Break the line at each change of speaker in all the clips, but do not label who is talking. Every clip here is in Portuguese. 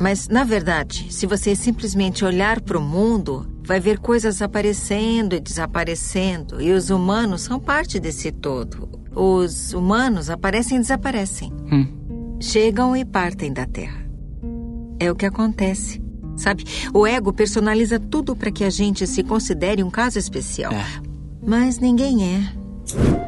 Mas, na verdade, se você simplesmente olhar para o mundo, vai ver coisas aparecendo e desaparecendo, e os humanos são parte desse todo. Os humanos aparecem e desaparecem. Hum. Chegam e partem da Terra. É o que acontece. Sabe? O ego personaliza tudo para que a gente se considere um caso especial. É. Mas ninguém é.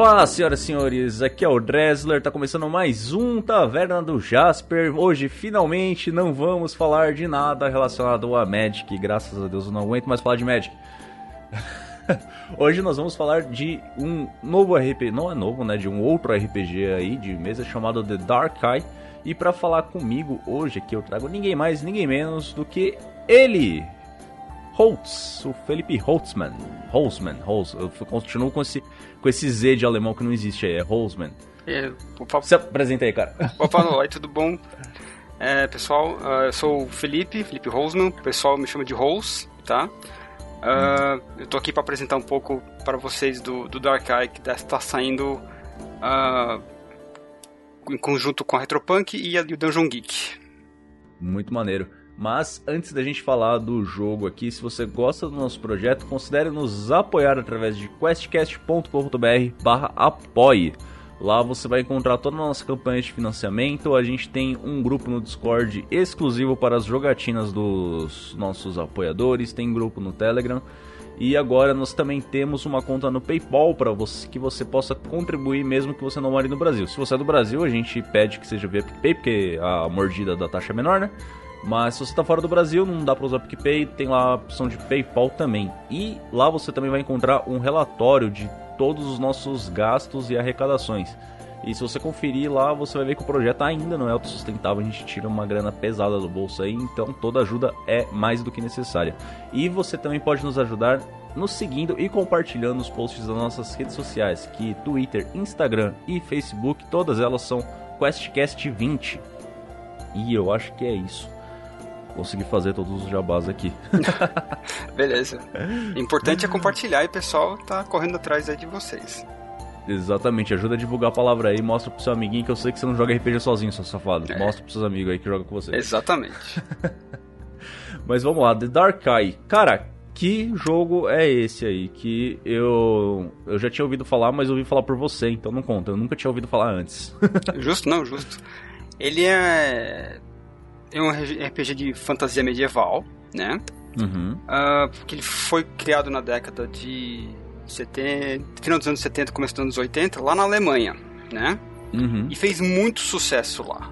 Olá, senhoras e senhores, aqui é o Dresler, tá começando mais um Taverna do Jasper. Hoje, finalmente, não vamos falar de nada relacionado a Magic, graças a Deus eu não aguento mais falar de Magic. Hoje nós vamos falar de um novo RPG, não é novo, né, de um outro RPG aí de mesa chamado The Dark Eye. E para falar comigo hoje aqui eu trago ninguém mais, ninguém menos do que ele, Holtz, o Felipe Holtzman. Holtzman, Holtz. Eu continuo com esse, com esse Z de alemão que não existe aí, é Holtzman.
É, opa,
Se apresenta aí, cara.
Opa, oi, tudo bom? É, pessoal, uh, eu sou o Felipe, Felipe Holzman, o pessoal me chama de Holz, tá? Uh, eu tô aqui para apresentar um pouco para vocês do, do Dark Eye, que está saindo uh, em conjunto com a Retropunk e, a, e o Dungeon Geek.
Muito maneiro. Mas antes da gente falar do jogo aqui, se você gosta do nosso projeto, considere nos apoiar através de questcast.com.br/apoie. Lá você vai encontrar toda a nossa campanha de financiamento. A gente tem um grupo no Discord exclusivo para as jogatinas dos nossos apoiadores, tem grupo no Telegram. E agora nós também temos uma conta no PayPal para que você possa contribuir mesmo que você não more no Brasil. Se você é do Brasil, a gente pede que seja via PicPay, porque a mordida da taxa é menor, né? Mas se você está fora do Brasil, não dá para usar PicPay, tem lá a opção de PayPal também. E lá você também vai encontrar um relatório de todos os nossos gastos e arrecadações. E se você conferir lá, você vai ver que o projeto ainda não é autossustentável, a gente tira uma grana pesada do bolso aí, então toda ajuda é mais do que necessária. E você também pode nos ajudar nos seguindo e compartilhando os posts das nossas redes sociais, que Twitter, Instagram e Facebook, todas elas são QuestCast20. E eu acho que é isso consegui fazer todos os jabás aqui.
Beleza. Importante é compartilhar e o pessoal tá correndo atrás aí de vocês.
Exatamente, ajuda a divulgar a palavra aí, mostra pro seu amiguinho que eu sei que você não joga RPG sozinho, seu safado. É. Mostra pros seus amigos aí que joga com você.
Exatamente.
Mas vamos lá, The Dark Eye. Cara, que jogo é esse aí? Que eu eu já tinha ouvido falar, mas ouvi falar por você, então não conta. Eu nunca tinha ouvido falar antes.
justo, não, justo. Ele é é um RPG de fantasia medieval, né? Uhum. Uh, porque ele foi criado na década de 70, final dos anos 70, começo dos anos 80, lá na Alemanha, né? Uhum. E fez muito sucesso lá.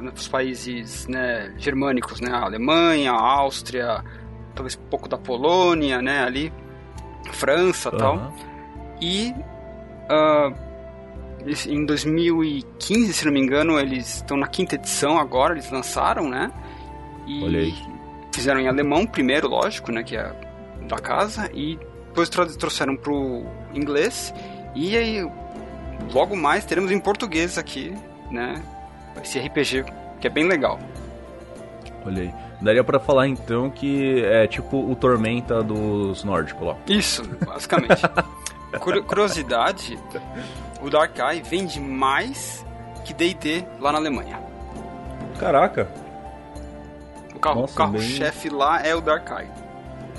Nos países né, germânicos, né? A Alemanha, a Áustria, talvez um pouco da Polônia, né? Ali, França e uhum. tal. E uh, em 2015, se não me engano, eles estão na quinta edição agora, eles lançaram, né? E Olhei. fizeram em alemão primeiro, lógico, né? Que é da casa, e depois trouxeram pro inglês. E aí, logo mais teremos em português aqui, né? Esse RPG que é bem legal.
Olhei. Daria para falar então que é tipo o Tormenta dos nórdicos lá.
Isso, basicamente. Curiosidade, o Dark Eye vende mais que D&D lá na Alemanha.
Caraca.
O carro-chefe carro bem... lá é o Dark Eye,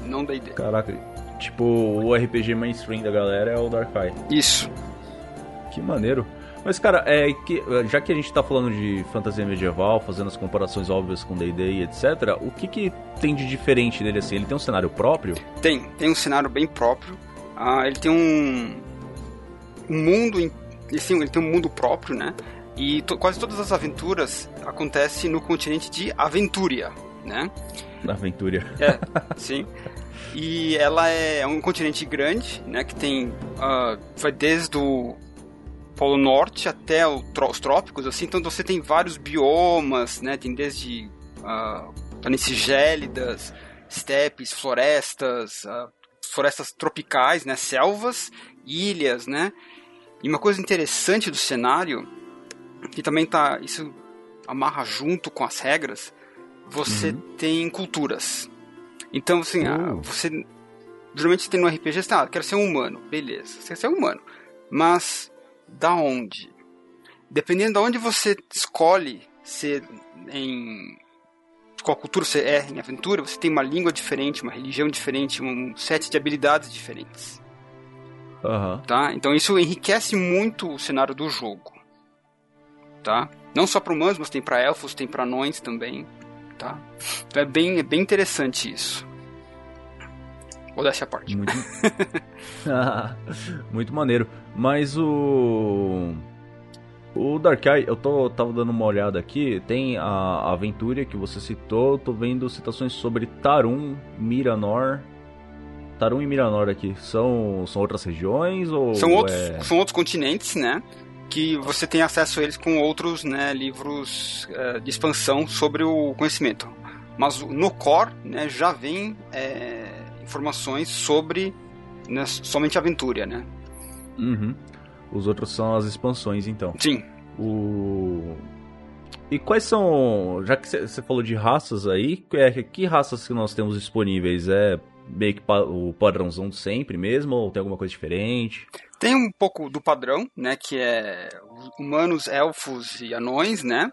não D&D.
Caraca, tipo, o RPG mainstream da galera é o Dark Eye.
Isso.
Que maneiro. Mas, cara, é que, já que a gente tá falando de fantasia medieval, fazendo as comparações óbvias com D&D e etc, o que que tem de diferente dele, assim? Ele tem um cenário próprio?
Tem, tem um cenário bem próprio. Ah, ele tem um, um mundo, assim, ele tem um mundo próprio, né? E to, quase todas as aventuras acontecem no continente de Aventuria, né?
Aventuria.
É, sim. E ela é um continente grande, né? Que tem, uh, vai desde o Polo Norte até o, os trópicos, assim. Então você tem vários biomas, né? Tem desde uh, planícies gélidas, estepes, florestas, uh, florestas tropicais, né? Selvas, ilhas, né? E uma coisa interessante do cenário, que também tá. Isso amarra junto com as regras, você uhum. tem culturas. Então, assim, você geralmente tem no RPG, você ah, quero ser um humano. Beleza, você quer ser um humano. Mas, da onde? Dependendo de onde você escolhe ser em qual cultura você é em aventura, você tem uma língua diferente, uma religião diferente, um set de habilidades diferentes.
Uhum.
Tá? Então isso enriquece muito o cenário do jogo. Tá? Não só para humanos, mas tem para elfos, tem para anões também. Tá? Então é bem, é bem interessante isso. Vou dar essa parte.
Muito, muito maneiro. Mas o. O Darkai, eu tô, tava dando uma olhada aqui, tem a aventura que você citou, tô vendo citações sobre Tarum, Miranor. Tarum e Miranor aqui, são, são outras regiões ou
são outros, é... são outros continentes, né? Que você tem acesso a eles com outros né, livros é, de expansão sobre o conhecimento. Mas no core né, já vem é, informações sobre né, somente a aventura, né?
Uhum. Os outros são as expansões, então.
Sim.
O... E quais são, já que você falou de raças aí, é, que raças que nós temos disponíveis? É meio que o padrãozão de sempre mesmo, ou tem alguma coisa diferente?
Tem um pouco do padrão, né, que é humanos, elfos e anões, né?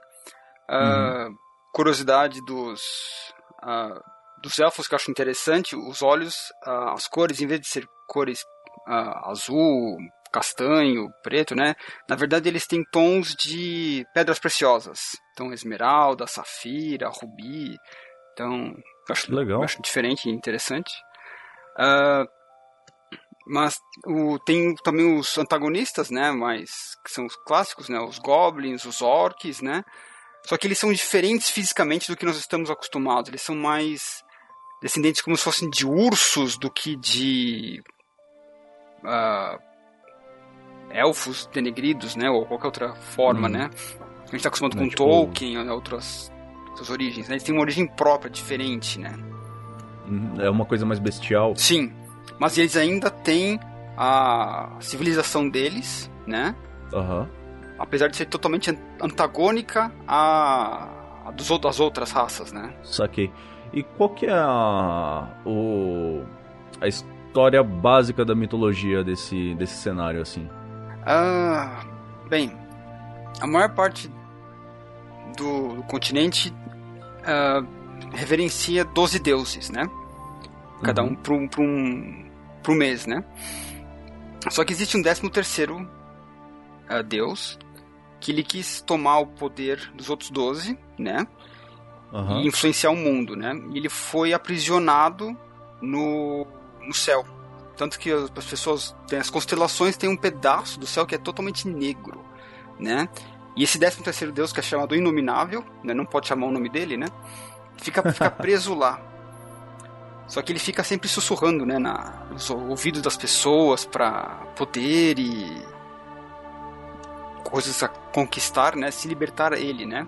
Uh, uhum. Curiosidade dos, uh, dos elfos que eu acho interessante, os olhos, uh, as cores, em vez de ser cores azul, castanho, preto, né? Na verdade, eles têm tons de pedras preciosas. Então, esmeralda, safira, rubi. Então, acho, Legal. Acho diferente e interessante. Uh, mas o, tem também os antagonistas, né? Mas que são os clássicos, né? Os goblins, os orcs, né? Só que eles são diferentes fisicamente do que nós estamos acostumados. Eles são mais descendentes como se fossem de ursos do que de uh, elfos denegridos, né? Ou qualquer outra forma, hum. né? A gente está acostumado com tipo... Tolkien, né? outras, outras origens. Né? Eles têm uma origem própria, diferente, né?
Uhum. É uma coisa mais bestial.
Sim, mas eles ainda têm a civilização deles, né?
Uhum.
Apesar de ser totalmente antagônica a, a dos, das outras raças, né?
Saquei. E qual que é a, o, a história básica da mitologia desse, desse cenário, assim?
Ah, bem, a maior parte do, do continente uh, reverencia 12 deuses, né? Cada uhum. um para um, pra um, pra um mês, né? Só que existe um 13 terceiro uh, deus que ele quis tomar o poder dos outros 12, né? Uhum. E influenciar o mundo, né? E ele foi aprisionado no, no céu. Tanto que as pessoas têm as constelações têm um pedaço do céu que é totalmente negro, né? E esse 13 terceiro deus que é chamado Inominável, né? Não pode chamar o nome dele, né? Fica, fica preso lá. Só que ele fica sempre sussurrando, né, na, nos ouvidos das pessoas para poder e coisas a conquistar, né, se libertar ele, né?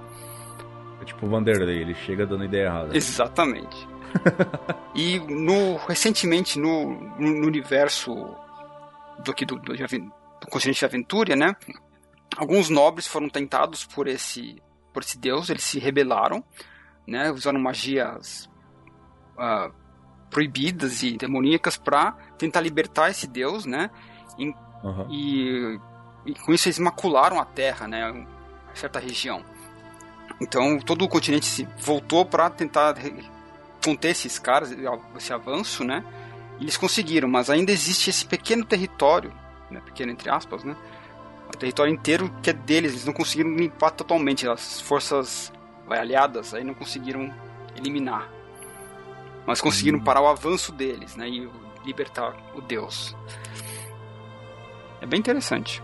É tipo o Vanderlei, ele chega dando ideia errada.
Exatamente. e no, recentemente no, no universo do, aqui do, do, do continente de Aventura, né? Alguns nobres foram tentados por esse, por esse deus, eles se rebelaram, né? Usaram magias uh, proibidas e demoníacas para tentar libertar esse deus, né? E, uhum. e, e, com isso eles macularam a Terra, né? Uma certa região. Então todo o continente se voltou para tentar conter esses caras, esse avanço, né? Eles conseguiram, mas ainda existe esse pequeno território, né? pequeno entre aspas, né? O território inteiro que é deles, eles não conseguiram limpar totalmente. As forças aliadas aí não conseguiram eliminar. Mas conseguiram hum. parar o avanço deles, né? E libertar o deus. É bem interessante.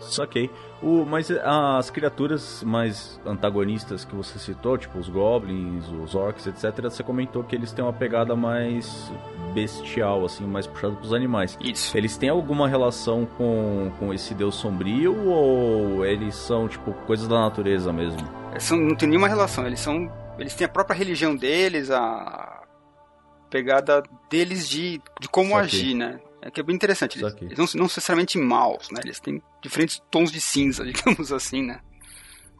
Saquei. O, mas as criaturas mais antagonistas que você citou, tipo os goblins, os orcs, etc., você comentou que eles têm uma pegada mais bestial, assim, mais puxada pros animais.
Isso.
Eles têm alguma relação com, com esse deus sombrio ou eles são, tipo, coisas da natureza mesmo?
São, não tem nenhuma relação, eles são. Eles têm a própria religião deles, a pegada deles de, de como agir, né? É que é bem interessante. Eles, eles não, não necessariamente maus, né? Eles têm diferentes tons de cinza, digamos assim, né?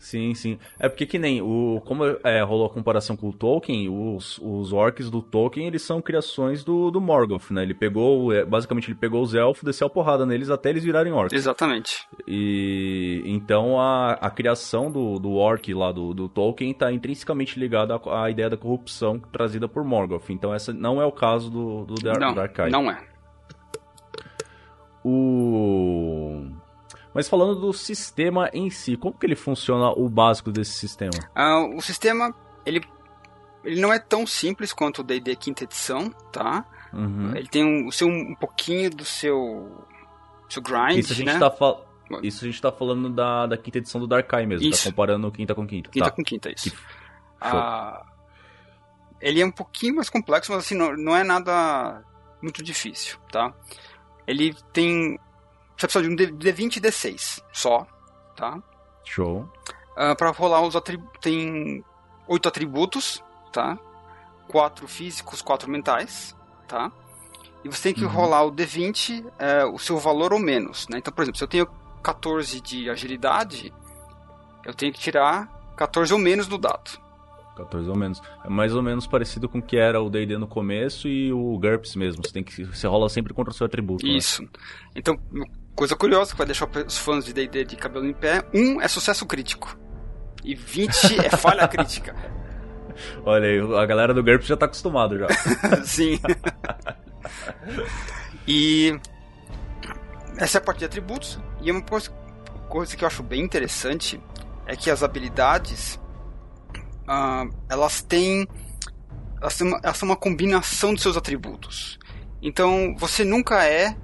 Sim, sim. É porque que nem o. Como é, rolou a comparação com o Tolkien, os, os orcs do Tolkien, eles são criações do, do Morgoth, né? Ele pegou. É, basicamente, ele pegou os elfos, desceu a porrada neles até eles virarem orcs.
Exatamente.
E então a, a criação do, do orc lá do, do Tolkien está intrinsecamente ligada à, à, ideia da corrupção trazida por Morgoth. Então essa não é o caso do, do, Dar
não. Não é.
O. Mas falando do sistema em si, como que ele funciona o básico desse sistema?
Uh, o sistema, ele, ele não é tão simples quanto o D&D quinta edição, tá? Uhum. Ele tem um, o seu, um pouquinho do seu, seu grind,
Isso a gente
né?
tá falando... Isso a gente tá falando da, da quinta edição do Darkai mesmo, tá isso. tá comparando quinta com quinta.
Quinta
tá.
com quinta, isso. Que... Ah, ele é um pouquinho mais complexo, mas assim, não, não é nada muito difícil, tá? Ele tem você precisa de um D20 e D6 só, tá?
Show.
Uh, para rolar os atributos. Tem oito atributos, tá? Quatro físicos, quatro mentais, tá? E você tem que uhum. rolar o D20, é, o seu valor ou menos, né? Então, por exemplo, se eu tenho 14 de agilidade, eu tenho que tirar 14 ou menos do dado.
14 ou menos. É mais ou menos parecido com o que era o D&D no começo e o GURPS mesmo. Você tem que você rola sempre contra o seu atributo.
Né? Isso. Né? Então, coisa curiosa que vai deixar os fãs de D&D de cabelo em pé. Um é sucesso crítico. E 20 é falha crítica.
Olha aí, a galera do GURPS já tá acostumado já.
Sim. e essa é a parte de atributos. E uma coisa, coisa que eu acho bem interessante é que as habilidades uh, elas têm elas, têm uma, elas são uma combinação de seus atributos. Então você nunca é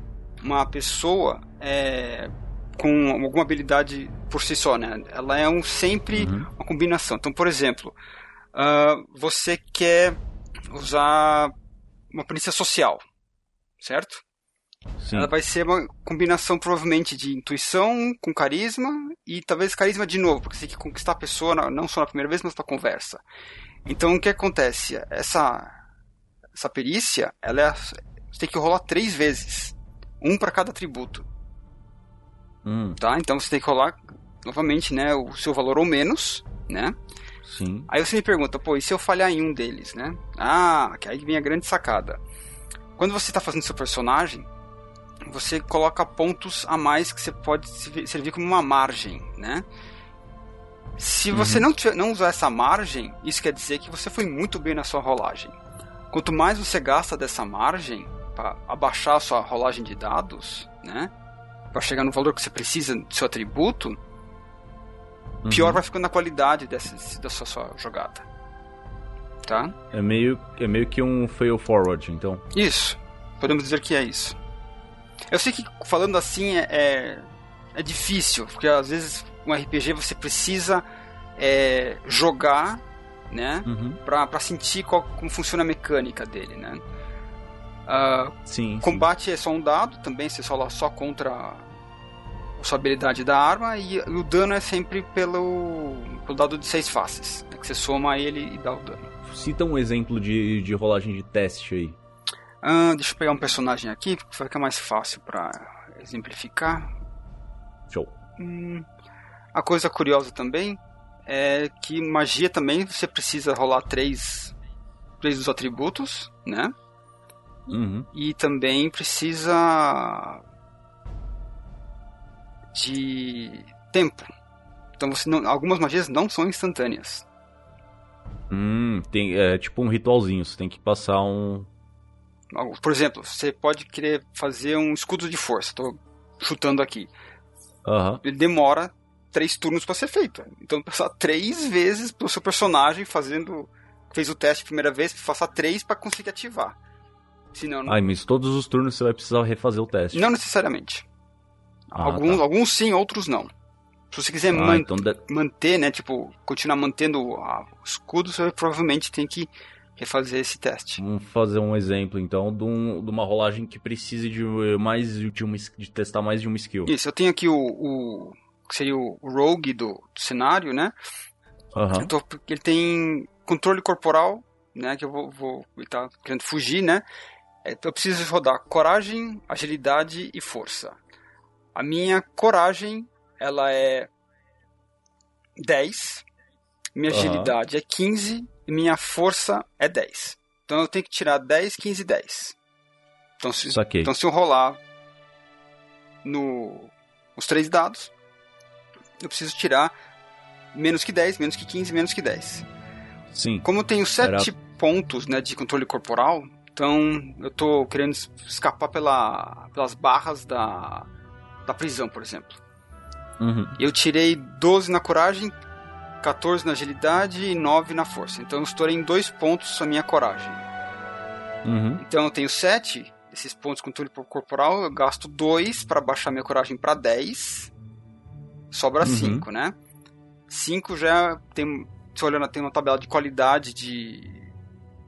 uma pessoa é, com alguma habilidade por si só, né? Ela é um, sempre uhum. uma combinação. Então, por exemplo, uh, você quer usar uma polícia social, certo? Sim. Ela vai ser uma combinação provavelmente de intuição com carisma e talvez carisma de novo, porque você tem que conquistar a pessoa não só na primeira vez, mas para conversa. Então o que acontece? Essa essa perícia, ela é, você tem que rolar três vezes, um para cada atributo. Hum. Tá? Então você tem que rolar novamente, né, o seu valor ou menos, né?
Sim.
Aí você me pergunta, pô, e se eu falhar em um deles, né? Ah, que aí vem a grande sacada. Quando você está fazendo seu personagem, você coloca pontos a mais que você pode servir como uma margem, né? Se você uhum. não, tiver, não usar essa margem, isso quer dizer que você foi muito bem na sua rolagem. Quanto mais você gasta dessa margem para abaixar a sua rolagem de dados, né? Para chegar no valor que você precisa do seu atributo, uhum. pior vai ficando a qualidade dessa, da sua, sua jogada. Tá?
É meio, é meio que um fail forward, então.
Isso. Podemos dizer que é isso. Eu sei que falando assim é, é, é difícil, porque às vezes um RPG você precisa é, jogar, né, uhum. pra, pra sentir qual, como funciona a mecânica dele, né. Uh,
sim,
combate
sim.
é só um dado, também você rola só contra a sua habilidade da arma, e, e, o dano é sempre pelo, pelo dado de seis faces, né, que você soma ele e dá o dano.
Cita um exemplo de, de rolagem de teste aí.
Ah, deixa eu pegar um personagem aqui, porque fica mais fácil para exemplificar.
Show.
Hum, a coisa curiosa também é que magia também você precisa rolar três, três dos atributos, né?
Uhum.
E também precisa de tempo. Então você não, algumas magias não são instantâneas.
Hum, tem, é tipo um ritualzinho, você tem que passar um,
por exemplo, você pode querer fazer um escudo de força. Estou chutando aqui.
Uhum.
Ele demora três turnos para ser feito. Então, passar três vezes pro seu personagem fazendo. Fez o teste a primeira vez, passar três para conseguir ativar. Senão, não...
Ai, mas todos os turnos você vai precisar refazer o teste.
Não necessariamente. Ah, alguns, tá. alguns sim, outros não. Se você quiser ah, man então de... manter, né? Tipo, continuar mantendo o escudo, você provavelmente tem que refazer esse teste.
Vamos fazer um exemplo, então, de, um, de uma rolagem que precise de mais de, uma, de testar mais de uma skill.
Isso, eu tenho aqui o, o que seria o rogue do, do cenário, né?
Uhum.
Tô, ele tem controle corporal, né? Que eu vou, vou ele tá querendo fugir, né? É, eu preciso rodar coragem, agilidade e força. A minha coragem, ela é 10, minha uhum. agilidade é 15 e minha força é 10. Então eu tenho que tirar 10, 15 e 10. Então se, então, se eu rolar no, os três dados, eu preciso tirar menos que 10, menos que 15, menos que 10.
Sim.
Como eu tenho 7 Era... pontos né, de controle corporal, então eu tô querendo escapar pela, pelas barras da, da prisão, por exemplo.
Uhum.
Eu tirei 12 na coragem, 14 na agilidade e 9 na força. Então eu estourei em 2 pontos a minha coragem.
Uhum.
Então eu tenho 7, esses pontos com controle corporal, eu gasto 2 para baixar minha coragem para 10. Sobra 5, uhum. né? 5 já tem. Se olhando, tem uma tabela de qualidade de.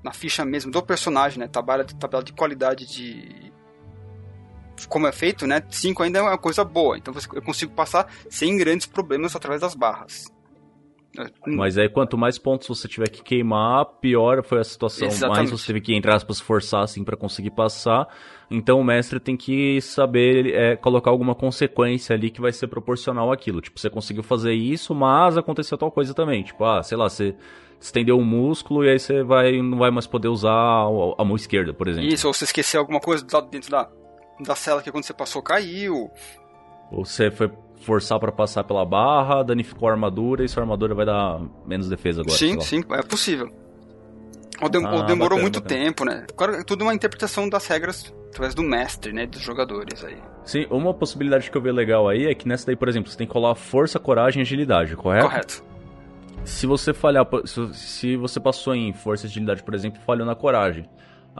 Na ficha mesmo do personagem, né? Tabela, tabela de qualidade de. Como é feito, né? 5 ainda é uma coisa boa. Então eu consigo passar sem grandes problemas através das barras.
Mas aí quanto mais pontos você tiver que queimar, pior foi a situação. Exatamente. Mais você teve que, entre aspas, forçar assim para conseguir passar. Então o mestre tem que saber é, colocar alguma consequência ali que vai ser proporcional àquilo. Tipo, você conseguiu fazer isso, mas aconteceu tal coisa também. Tipo, ah, sei lá, você estendeu um músculo e aí você vai, não vai mais poder usar a, mão esquerda, por exemplo.
Isso, ou você esqueceu alguma coisa dentro da, da cela que quando você passou caiu.
Ou você foi forçar para passar pela barra, danificou a armadura e sua armadura vai dar menos defesa agora.
Sim, sim, é possível. Ou, ah, ou demorou bacana, muito bacana. tempo, né? Claro, é tudo uma interpretação das regras através do mestre, né? Dos jogadores aí.
Sim, uma possibilidade que eu vejo legal aí é que nessa daí, por exemplo, você tem que colar força, coragem e agilidade, correto?
Correto.
Se você falhar, se você passou em força e agilidade, por exemplo, falhou na coragem,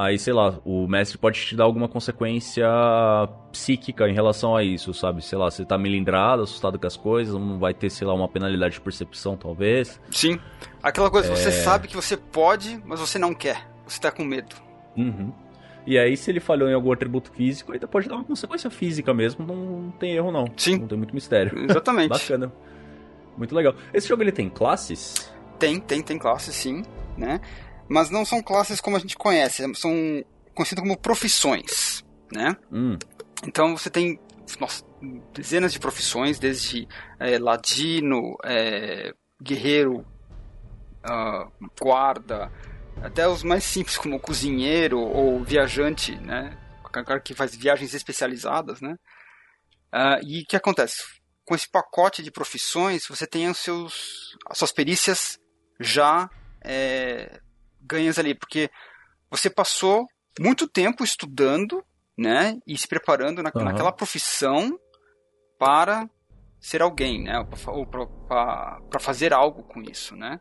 Aí, sei lá, o mestre pode te dar alguma consequência psíquica em relação a isso, sabe? Sei lá, você tá melindrado, assustado com as coisas, não vai ter, sei lá, uma penalidade de percepção, talvez.
Sim. Aquela coisa, é... você sabe que você pode, mas você não quer. Você tá com medo.
Uhum. E aí, se ele falhou em algum atributo físico, ainda pode dar uma consequência física mesmo, não tem erro não.
Sim.
Não tem muito mistério.
Exatamente.
Bacana. Muito legal. Esse jogo, ele tem classes?
Tem, tem, tem classes, sim, né? Mas não são classes como a gente conhece, são conhecidas como profissões, né?
Hum.
Então você tem nossa, dezenas de profissões, desde é, ladino, é, guerreiro, uh, guarda, até os mais simples como cozinheiro ou viajante, né? Cara que faz viagens especializadas, né? Uh, e o que acontece? Com esse pacote de profissões, você tem os seus, as suas perícias já é, ganhas ali, porque você passou muito tempo estudando, né, e se preparando na, uhum. naquela profissão para ser alguém, né, ou para fazer algo com isso, né.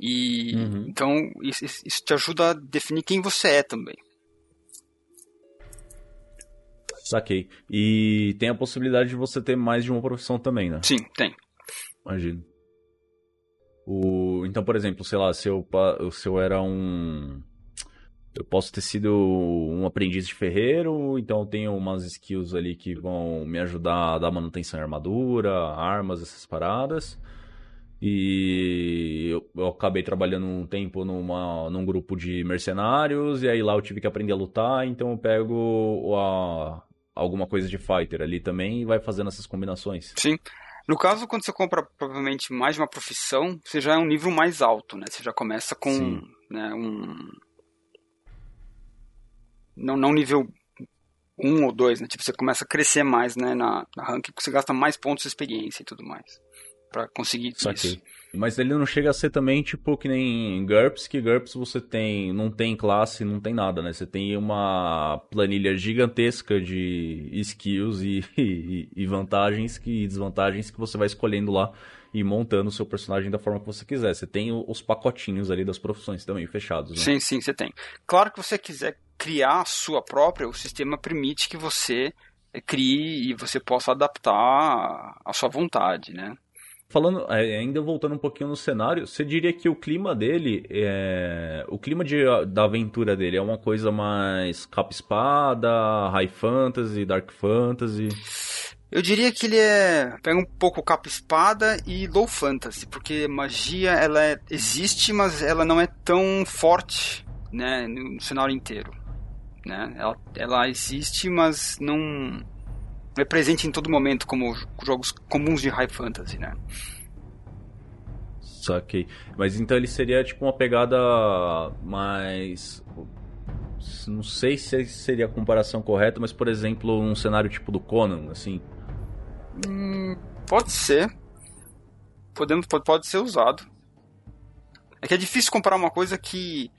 E uhum. então isso, isso te ajuda a definir quem você é também.
Saquei. E tem a possibilidade de você ter mais de uma profissão também, né?
Sim, tem.
Imagino. O, então, por exemplo, sei lá, se eu, se eu era um. Eu posso ter sido um aprendiz de ferreiro, então eu tenho umas skills ali que vão me ajudar a dar manutenção em armadura, armas, essas paradas. E eu, eu, acabei trabalhando um tempo numa, num grupo de mercenários, e aí lá eu tive que aprender a lutar, então eu pego a, alguma coisa de fighter ali também e vai fazendo essas combinações.
Sim. No caso, quando você compra provavelmente mais de uma profissão, você já é um nível mais alto, né? Você já começa com né, um. Não, não nível 1 um ou 2, né? Tipo, você começa a crescer mais né, na, na ranking, você gasta mais pontos de experiência e tudo mais. Para conseguir Saquei. isso.
Mas ele não chega a ser também tipo que nem GURPS, que GURPS você tem, não tem classe, não tem nada, né? Você tem uma planilha gigantesca de skills e, e, e vantagens e desvantagens que você vai escolhendo lá e montando o seu personagem da forma que você quiser. Você tem os pacotinhos ali das profissões também fechados, né?
Sim, sim, você tem. Claro que você quiser criar a sua própria, o sistema permite que você crie e você possa adaptar à sua vontade, né?
Falando, é, ainda voltando um pouquinho no cenário, você diria que o clima dele, é... o clima de, da aventura dele é uma coisa mais capa-espada, high fantasy, dark fantasy?
Eu diria que ele é pega um pouco capa-espada e low fantasy, porque magia ela é, existe, mas ela não é tão forte, né, no cenário inteiro, né? Ela, ela existe, mas não é presente em todo momento como jogos comuns de high fantasy, né?
Saquei. Mas então ele seria tipo uma pegada mais. Não sei se seria a comparação correta, mas por exemplo, um cenário tipo do Conan, assim.
Hum, pode ser. Podemos, pode, pode ser usado. É que é difícil comparar uma coisa que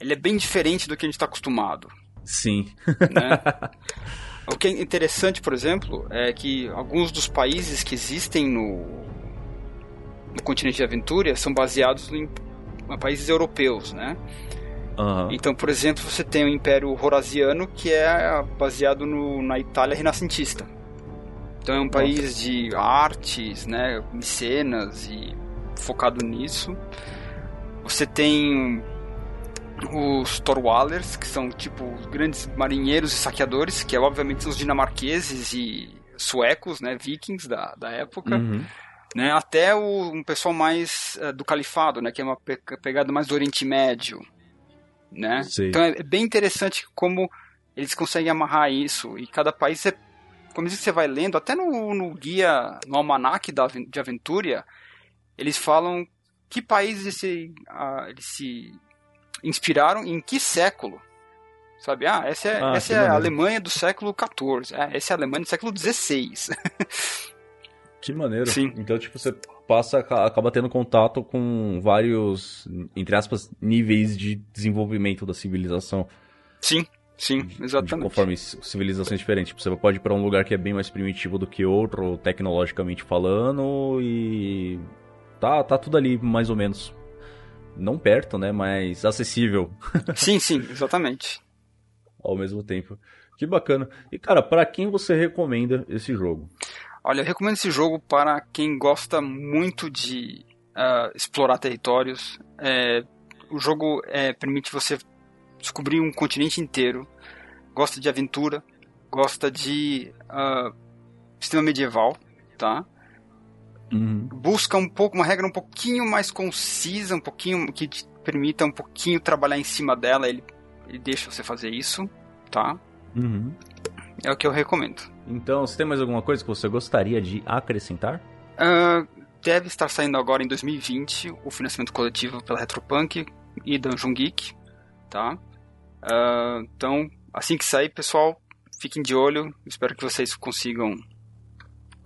ele é bem diferente do que a gente está acostumado.
Sim.
Né? o que é interessante, por exemplo, é que alguns dos países que existem no, no continente de Aventura são baseados em, países europeus, né? Uhum. Então, por exemplo, você tem o Império Horasiano, que é baseado no, na Itália renascentista. Então é um país de artes, né, cenas e focado nisso. Você tem os Torwallers, que são tipo grandes marinheiros e saqueadores, que é, obviamente são os dinamarqueses e suecos, né, vikings da, da época. Uhum. Né, até o, um pessoal mais uh, do califado, né, que é uma pe pegada mais do Oriente Médio. Né? Então é, é bem interessante como eles conseguem amarrar isso. E cada país, é, como você vai lendo, até no, no guia, no almanac da, de aventura, eles falam que países eles se, uh, eles se inspiraram em que século? Sabe? Ah, essa é, ah, essa é a Alemanha do século XIV. É, essa é a Alemanha do século XVI.
que maneiro. Sim. Então, tipo, você passa, acaba tendo contato com vários, entre aspas, níveis de desenvolvimento da civilização.
Sim, sim, exatamente.
De, conforme civilizações diferentes. Tipo, você pode ir para um lugar que é bem mais primitivo do que outro, tecnologicamente falando, e tá, tá tudo ali mais ou menos não perto, né, mas acessível.
Sim, sim, exatamente.
Ao mesmo tempo. Que bacana. E cara, para quem você recomenda esse jogo?
Olha, eu recomendo esse jogo para quem gosta muito de uh, explorar territórios. É, o jogo é, permite você descobrir um continente inteiro. Gosta de aventura, gosta de uh, sistema medieval, tá? Uhum. Busca um pouco, uma regra um pouquinho mais concisa, um pouquinho que te permita um pouquinho trabalhar em cima dela, ele, ele deixa você fazer isso, tá? Uhum. É o que eu recomendo.
Então, você tem mais alguma coisa que você gostaria de acrescentar?
Uh, deve estar saindo agora em 2020 o financiamento coletivo pela Retropunk e Dungeon Geek, tá? Uh, então, assim que sair, pessoal, fiquem de olho. Espero que vocês consigam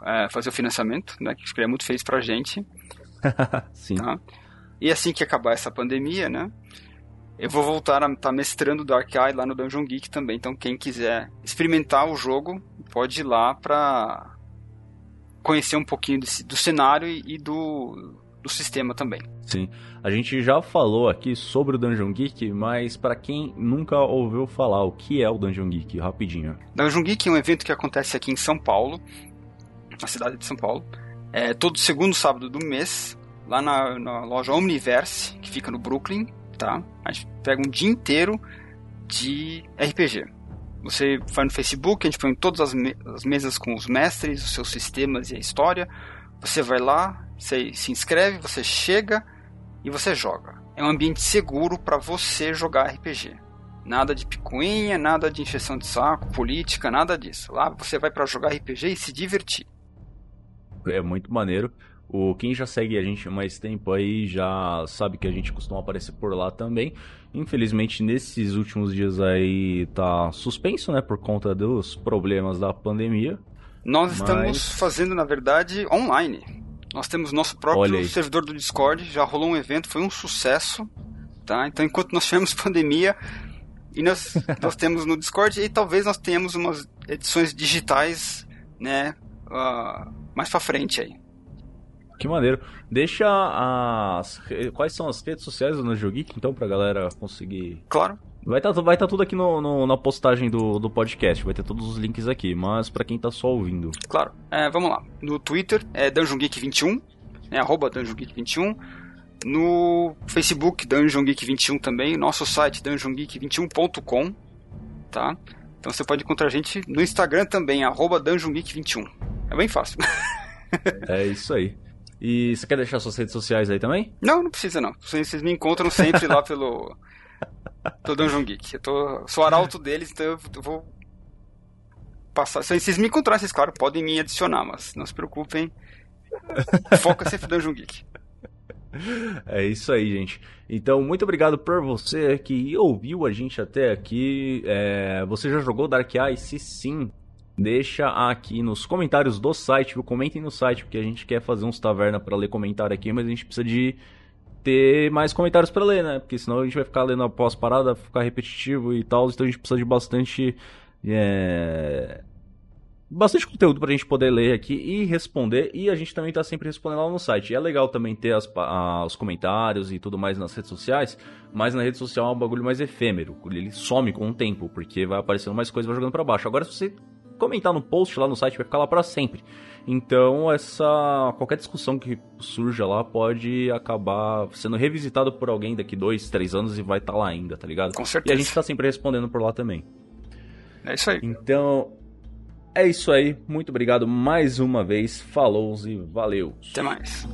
é, fazer o financiamento, né? Que seria muito feliz pra gente.
Sim. Tá?
E assim que acabar essa pandemia, né? Eu vou voltar a estar tá mestrando Dark Eye lá no Dungeon Geek também. Então quem quiser experimentar o jogo, pode ir lá pra conhecer um pouquinho desse, do cenário e do, do sistema também.
Sim. A gente já falou aqui sobre o Dungeon Geek, mas para quem nunca ouviu falar, o que é o Dungeon Geek? Rapidinho.
Dungeon Geek é um evento que acontece aqui em São Paulo na cidade de São Paulo. É, todo segundo sábado do mês, lá na, na, loja Omniverse, que fica no Brooklyn, tá? A gente pega um dia inteiro de RPG. Você vai no Facebook, a gente põe todas as, me as mesas com os mestres, os seus sistemas e a história. Você vai lá, você se inscreve, você chega e você joga. É um ambiente seguro para você jogar RPG. Nada de picuinha, nada de injeção de saco, política, nada disso. Lá você vai para jogar RPG e se divertir
é muito maneiro. O quem já segue a gente há mais tempo aí já sabe que a gente costuma aparecer por lá também. Infelizmente nesses últimos dias aí tá suspenso, né, por conta dos problemas da pandemia.
Nós mas... estamos fazendo, na verdade, online. Nós temos nosso próprio servidor do Discord, já rolou um evento, foi um sucesso, tá? Então enquanto nós tivemos pandemia, e nós, nós temos no Discord e talvez nós tenhamos umas edições digitais, né, uh, mais pra frente aí.
Que maneiro. Deixa as. Quais são as redes sociais do Nojo Geek, então, pra galera conseguir.
Claro.
Vai estar tá, vai tá tudo aqui no, no, na postagem do, do podcast, vai ter todos os links aqui, mas para quem tá só ouvindo.
Claro. É, vamos lá. No Twitter é Dungeon Geek 21, né, arroba Dungeon Geek 21. No Facebook, Dungeon Geek 21 também. Nosso site, dungeongeek21.com, tá? Então você pode encontrar a gente no Instagram também, arroba Dungeon Geek 21. É bem fácil.
é isso aí. E você quer deixar suas redes sociais aí também?
Não, não precisa não. Vocês me encontram sempre lá pelo, pelo Dungeon Geek. Eu tô, sou arauto deles, então eu vou passar. Se vocês me encontrarem, vocês, claro, podem me adicionar, mas não se preocupem. Foca sempre Dungeon Geek.
É isso aí, gente. Então, muito obrigado por você que ouviu a gente até aqui. É, você já jogou Dark Eye? Se sim, deixa aqui nos comentários do site, viu? Comentem no site, porque a gente quer fazer uns taverna para ler comentário aqui, mas a gente precisa de ter mais comentários para ler, né? Porque senão a gente vai ficar lendo após parada, ficar repetitivo e tal, então a gente precisa de bastante é, bastante conteúdo pra gente poder ler aqui e responder. E a gente também tá sempre respondendo lá no site. E é legal também ter as, a, os comentários e tudo mais nas redes sociais, mas na rede social é um bagulho mais efêmero. Ele some com o tempo, porque vai aparecendo mais coisas vai jogando para baixo. Agora, se você comentar no post lá no site, vai ficar lá para sempre. Então, essa qualquer discussão que surja lá pode acabar sendo revisitado por alguém daqui dois, três anos e vai estar tá lá ainda, tá ligado?
Com certeza.
E a gente tá sempre respondendo por lá também.
É isso aí.
Então, é isso aí. Muito obrigado mais uma vez. Falou e valeu.
Até mais.